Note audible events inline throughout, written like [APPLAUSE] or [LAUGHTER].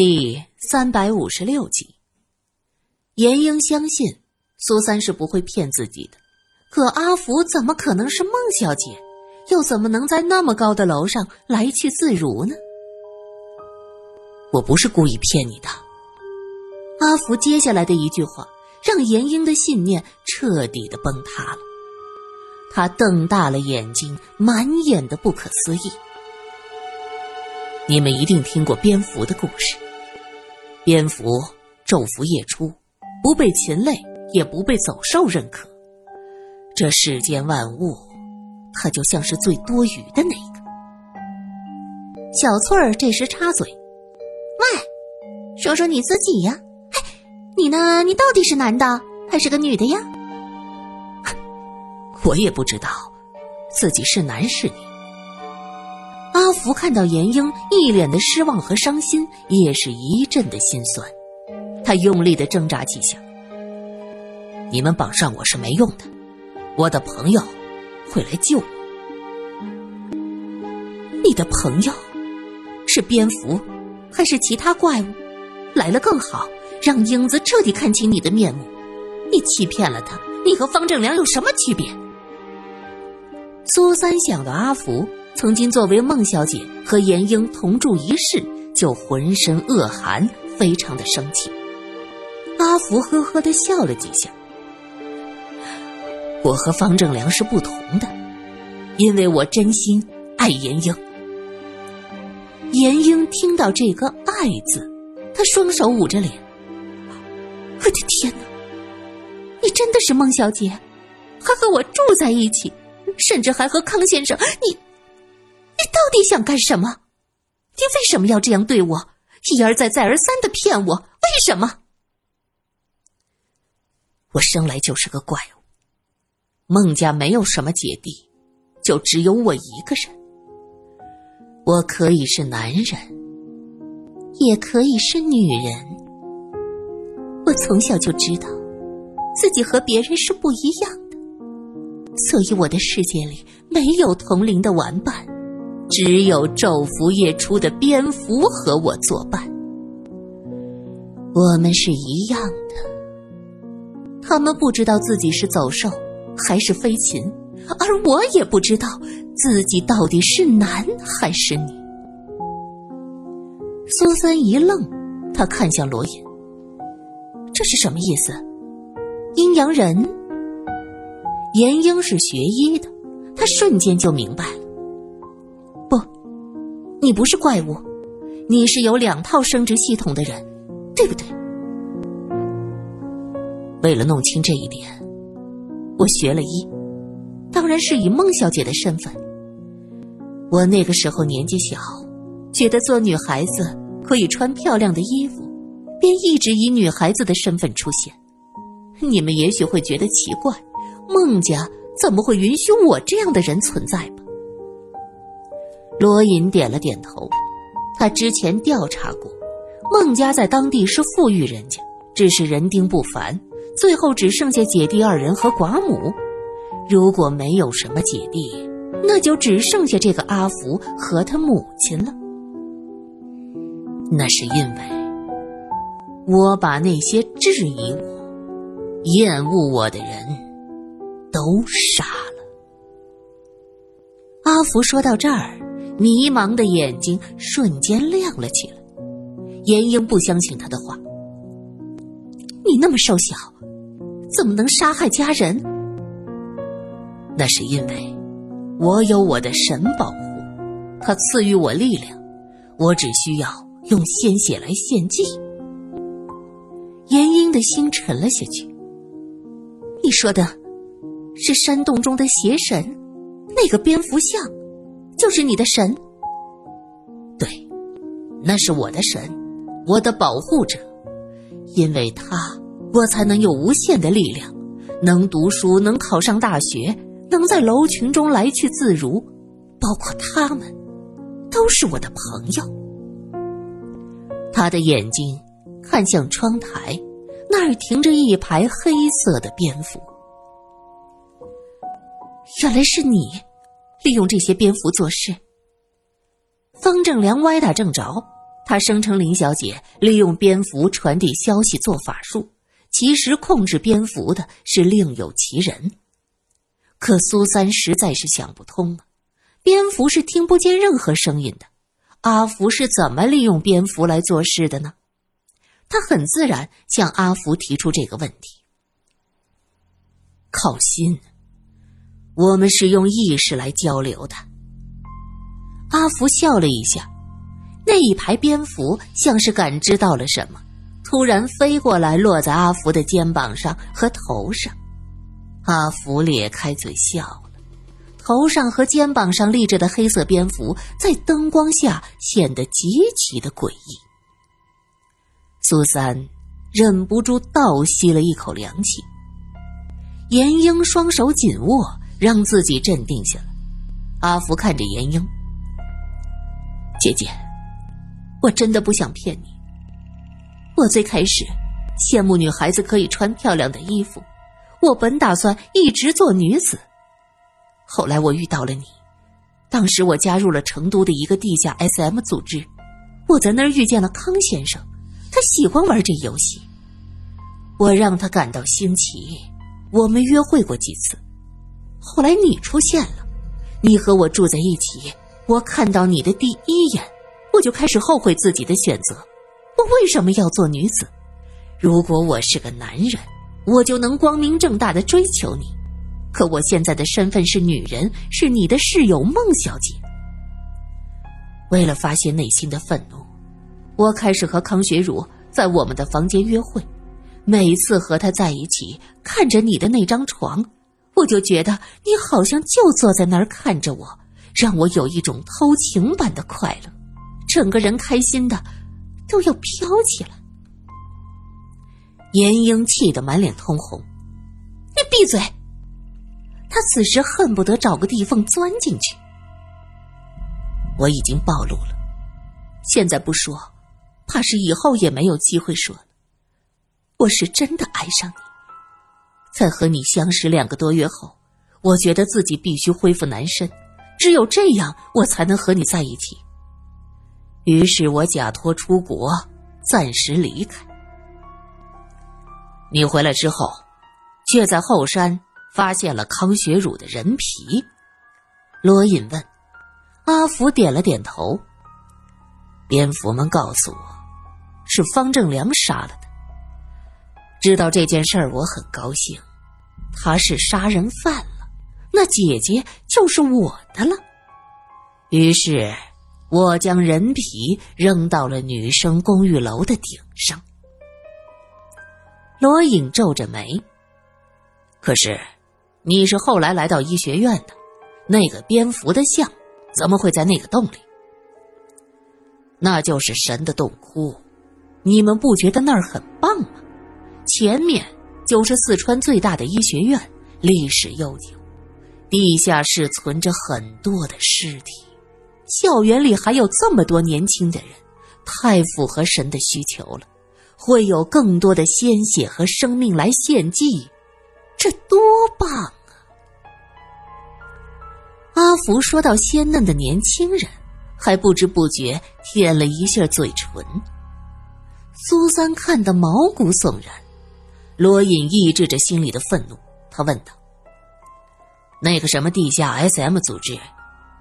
第三百五十六集，严英相信苏三是不会骗自己的，可阿福怎么可能是孟小姐？又怎么能在那么高的楼上来去自如呢？我不是故意骗你的。阿福接下来的一句话让严英的信念彻底的崩塌了，他瞪大了眼睛，满眼的不可思议。你们一定听过蝙蝠的故事。蝙蝠昼伏夜出，不被禽类也不被走兽认可。这世间万物，它就像是最多余的那个。小翠儿这时插嘴：“喂，说说你自己呀？哎，你呢？你到底是男的还是个女的呀？” [LAUGHS] 我也不知道，自己是男是女。福看到严英一脸的失望和伤心，也是一阵的心酸。他用力的挣扎几下。你们绑上我是没用的，我的朋友会来救我。你的朋友是蝙蝠，还是其他怪物？来了更好，让英子彻底看清你的面目。你欺骗了他，你和方正良有什么区别？苏三想到阿福。曾经作为孟小姐和严英同住一室，就浑身恶寒，非常的生气。阿福呵呵的笑了几下。我和方正良是不同的，因为我真心爱严英。严英听到这个“爱”字，她双手捂着脸。我的天哪！你真的是孟小姐，还和我住在一起，甚至还和康先生，你。你到底想干什么？你为什么要这样对我？一而再、再而三的骗我，为什么？我生来就是个怪物。孟家没有什么姐弟，就只有我一个人。我可以是男人，也可以是女人。我从小就知道，自己和别人是不一样的，所以我的世界里没有同龄的玩伴。只有昼伏夜出的蝙蝠和我作伴，我们是一样的。他们不知道自己是走兽还是飞禽，而我也不知道自己到底是男还是女。苏三一愣，他看向罗隐：“这是什么意思？阴阳人？”严英是学医的，他瞬间就明白了。你不是怪物，你是有两套生殖系统的人，对不对？为了弄清这一点，我学了医，当然是以孟小姐的身份。我那个时候年纪小，觉得做女孩子可以穿漂亮的衣服，便一直以女孩子的身份出现。你们也许会觉得奇怪，孟家怎么会允许我这样的人存在？罗隐点了点头，他之前调查过，孟家在当地是富裕人家，只是人丁不凡，最后只剩下姐弟二人和寡母。如果没有什么姐弟，那就只剩下这个阿福和他母亲了。那是因为我把那些质疑我、厌恶我的人都杀了。阿福说到这儿。迷茫的眼睛瞬间亮了起来。严英不相信他的话：“你那么瘦小，怎么能杀害家人？”那是因为，我有我的神保护，他赐予我力量，我只需要用鲜血来献祭。严英的心沉了下去。你说的，是山洞中的邪神，那个蝙蝠像。就是你的神，对，那是我的神，我的保护者，因为他，我才能有无限的力量，能读书，能考上大学，能在楼群中来去自如，包括他们，都是我的朋友。他的眼睛看向窗台，那儿停着一排黑色的蝙蝠，原来是你。利用这些蝙蝠做事。方正良歪打正着，他声称林小姐利用蝙蝠传递消息做法术，其实控制蝙蝠的是另有其人。可苏三实在是想不通啊，蝙蝠是听不见任何声音的，阿福是怎么利用蝙蝠来做事的呢？他很自然向阿福提出这个问题。靠心，我们是用意识来交流的。阿福笑了一下，那一排蝙蝠像是感知到了什么，突然飞过来，落在阿福的肩膀上和头上。阿福咧开嘴笑了，头上和肩膀上立着的黑色蝙蝠在灯光下显得极其的诡异。苏三忍不住倒吸了一口凉气。严英双手紧握，让自己镇定下来。阿福看着严英：“姐姐，我真的不想骗你。我最开始羡慕女孩子可以穿漂亮的衣服，我本打算一直做女子。后来我遇到了你，当时我加入了成都的一个地下 SM 组织，我在那儿遇见了康先生，他喜欢玩这游戏，我让他感到新奇。”我们约会过几次，后来你出现了，你和我住在一起，我看到你的第一眼，我就开始后悔自己的选择。我为什么要做女子？如果我是个男人，我就能光明正大的追求你。可我现在的身份是女人，是你的室友孟小姐。为了发泄内心的愤怒，我开始和康学儒在我们的房间约会。每次和他在一起，看着你的那张床，我就觉得你好像就坐在那儿看着我，让我有一种偷情般的快乐，整个人开心的都要飘起来。严英气得满脸通红，你闭嘴！他此时恨不得找个地缝钻进去。我已经暴露了，现在不说，怕是以后也没有机会说了。我是真的爱上你，在和你相识两个多月后，我觉得自己必须恢复男身，只有这样我才能和你在一起。于是我假托出国，暂时离开。你回来之后，却在后山发现了康学儒的人皮。罗隐问，阿福点了点头。蝙蝠们告诉我，是方正良杀了的。知道这件事儿，我很高兴。他是杀人犯了，那姐姐就是我的了。于是，我将人皮扔到了女生公寓楼的顶上。罗隐皱着眉。可是，你是后来来到医学院的，那个蝙蝠的像怎么会在那个洞里？那就是神的洞窟，你们不觉得那儿很棒吗？前面就是四川最大的医学院，历史悠久，地下室存着很多的尸体，校园里还有这么多年轻的人，太符合神的需求了，会有更多的鲜血和生命来献祭，这多棒啊！阿福说到鲜嫩的年轻人，还不知不觉舔了一下嘴唇。苏三看得毛骨悚然。罗隐抑制着心里的愤怒，他问道：“那个什么地下 SM 组织，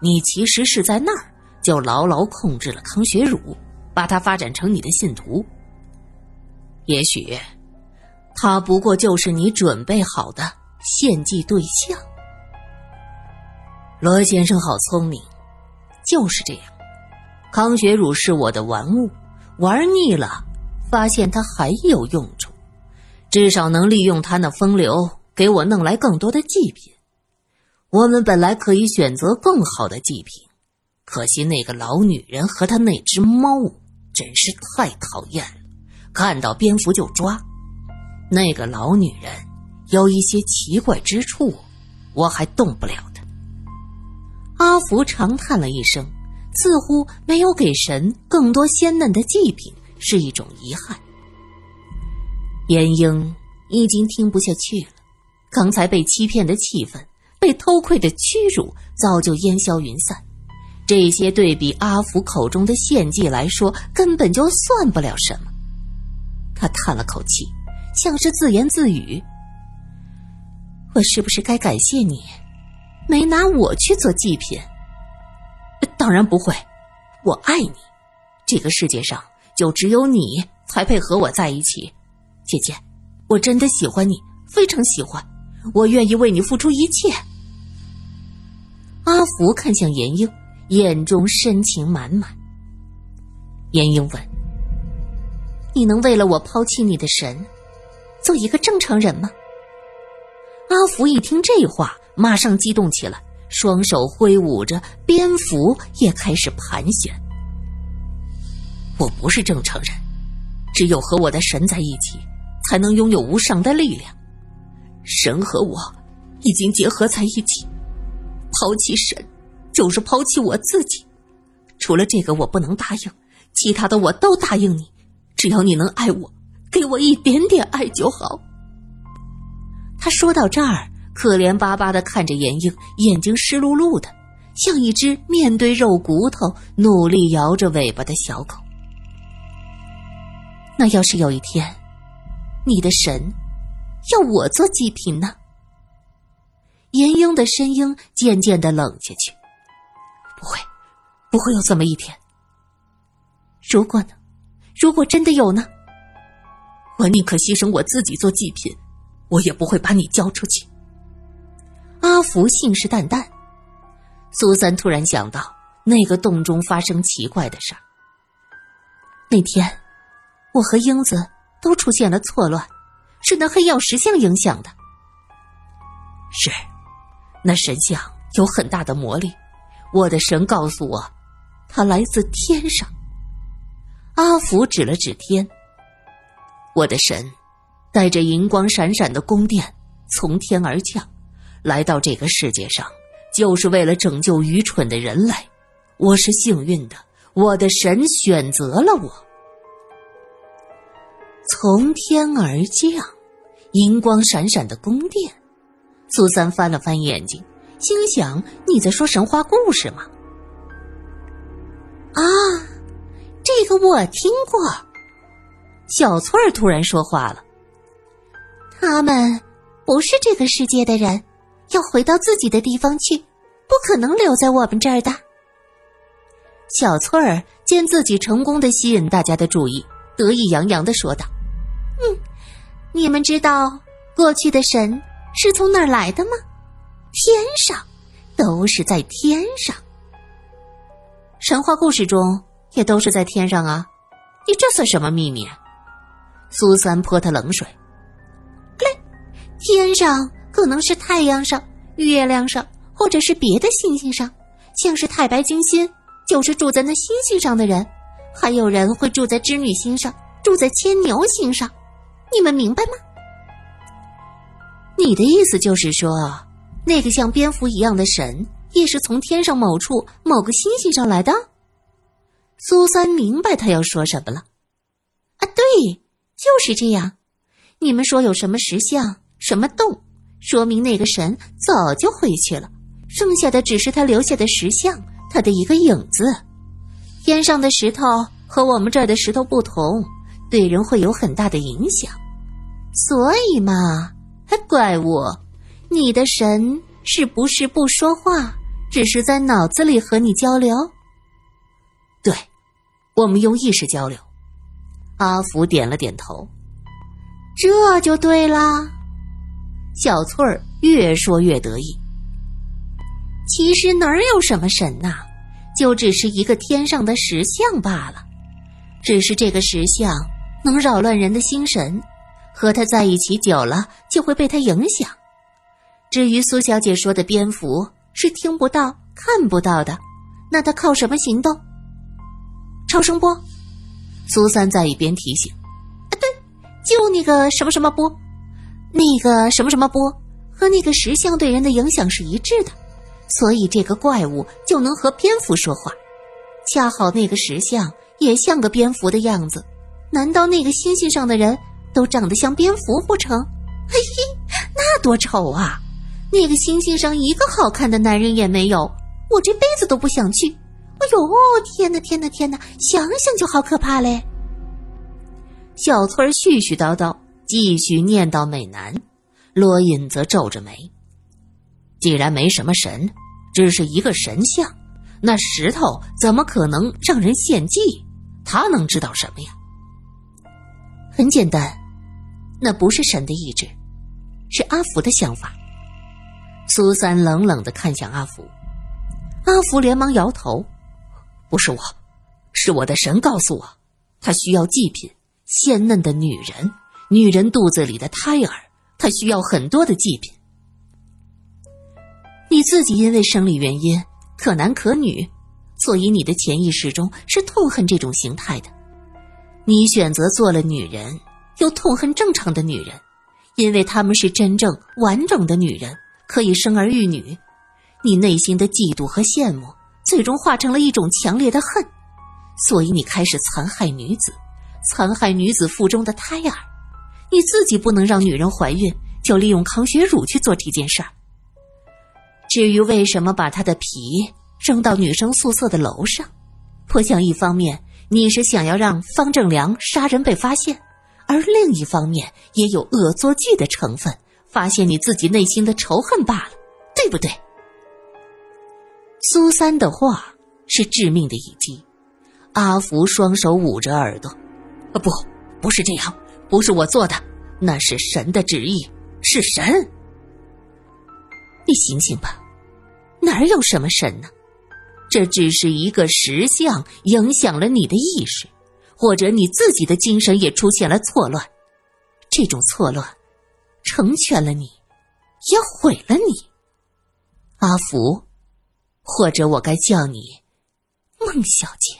你其实是在那儿就牢牢控制了康学儒，把他发展成你的信徒？也许，他不过就是你准备好的献祭对象。”罗先生好聪明，就是这样。康学儒是我的玩物，玩腻了，发现他还有用处。至少能利用他那风流，给我弄来更多的祭品。我们本来可以选择更好的祭品，可惜那个老女人和她那只猫真是太讨厌了，看到蝙蝠就抓。那个老女人有一些奇怪之处，我还动不了她。阿福长叹了一声，似乎没有给神更多鲜嫩的祭品是一种遗憾。严英已经听不下去了，刚才被欺骗的气愤，被偷窥的屈辱早就烟消云散，这些对比阿福口中的献祭来说，根本就算不了什么。他叹了口气，像是自言自语：“我是不是该感谢你，没拿我去做祭品？”当然不会，我爱你，这个世界上就只有你才配和我在一起，姐姐，我真的喜欢你，非常喜欢，我愿意为你付出一切。阿福看向严英，眼中深情满满。严英问：“你能为了我抛弃你的神，做一个正常人吗？”阿福一听这话，马上激动起来，双手挥舞着，蝙蝠也开始盘旋。我不是正常人，只有和我的神在一起，才能拥有无上的力量。神和我已经结合在一起。抛弃神，就是抛弃我自己。除了这个，我不能答应；其他的，我都答应你。只要你能爱我，给我一点点爱就好。他说到这儿，可怜巴巴的看着严英，眼睛湿漉漉的，像一只面对肉骨头努力摇着尾巴的小狗。那要是有一天，你的神要我做祭品呢？严英的声音渐渐的冷下去。不会，不会有这么一天。如果呢？如果真的有呢？我宁可牺牲我自己做祭品，我也不会把你交出去。阿福信誓旦旦。苏三突然想到，那个洞中发生奇怪的事儿。那天，我和英子都出现了错乱，是那黑曜石像影响的。是。那神像有很大的魔力，我的神告诉我，它来自天上。阿福指了指天，我的神带着银光闪闪的宫殿从天而降，来到这个世界上，就是为了拯救愚蠢的人类。我是幸运的，我的神选择了我。从天而降，银光闪闪的宫殿。苏三翻了翻眼睛，心想：“你在说神话故事吗？”啊，这个我听过。小翠儿突然说话了：“他们不是这个世界的人，要回到自己的地方去，不可能留在我们这儿的。”小翠儿见自己成功的吸引大家的注意，得意洋洋的说道：“嗯，你们知道过去的神？”是从哪儿来的吗？天上，都是在天上。神话故事中也都是在天上啊！你这算什么秘密？苏三泼他冷水。嘞，天上可能是太阳上、月亮上，或者是别的星星上，像是太白金星，就是住在那星星上的人。还有人会住在织女星上，住在牵牛星上，你们明白吗？你的意思就是说，那个像蝙蝠一样的神也是从天上某处某个星星上来的？苏三明白他要说什么了。啊，对，就是这样。你们说有什么石像、什么洞，说明那个神早就回去了，剩下的只是他留下的石像，他的一个影子。天上的石头和我们这儿的石头不同，对人会有很大的影响，所以嘛。怪物，你的神是不是不说话，只是在脑子里和你交流？对，我们用意识交流。阿福点了点头，这就对了。小翠儿越说越得意。其实哪儿有什么神呐，就只是一个天上的石像罢了。只是这个石像能扰乱人的心神。和他在一起久了，就会被他影响。至于苏小姐说的蝙蝠是听不到、看不到的，那他靠什么行动？超声波。苏三在一边提醒：“啊，对，就那个什么什么波，那个什么什么波和那个石像对人的影响是一致的，所以这个怪物就能和蝙蝠说话。恰好那个石像也像个蝙蝠的样子，难道那个星星上的人？”都长得像蝙蝠不成？[LAUGHS] 嘿嘿，那多丑啊！那个星星上一个好看的男人也没有，我这辈子都不想去。哎呦，天哪，天哪，天哪！想想就好可怕嘞。小翠儿絮絮叨叨，继续念叨美男。罗隐则皱着眉。既然没什么神，只是一个神像，那石头怎么可能让人献祭？他能知道什么呀？很简单，那不是神的意志，是阿福的想法。苏三冷冷的看向阿福，阿福连忙摇头：“不是我，是我的神告诉我，他需要祭品，鲜嫩的女人，女人肚子里的胎儿，他需要很多的祭品。你自己因为生理原因可男可女，所以你的潜意识中是痛恨这种形态的。你选择做了女人，又痛恨正常的女人，因为她们是真正完整的女人。”可以生儿育女，你内心的嫉妒和羡慕，最终化成了一种强烈的恨，所以你开始残害女子，残害女子腹中的胎儿。你自己不能让女人怀孕，就利用康血乳去做这件事儿。至于为什么把她的皮扔到女生宿舍的楼上，我想一方面你是想要让方正良杀人被发现，而另一方面也有恶作剧的成分。发现你自己内心的仇恨罢了，对不对？苏三的话是致命的一击。阿福双手捂着耳朵，啊，不，不是这样，不是我做的，那是神的旨意，是神。你醒醒吧，哪有什么神呢？这只是一个石像影响了你的意识，或者你自己的精神也出现了错乱，这种错乱。成全了你，也毁了你，阿福，或者我该叫你孟小姐。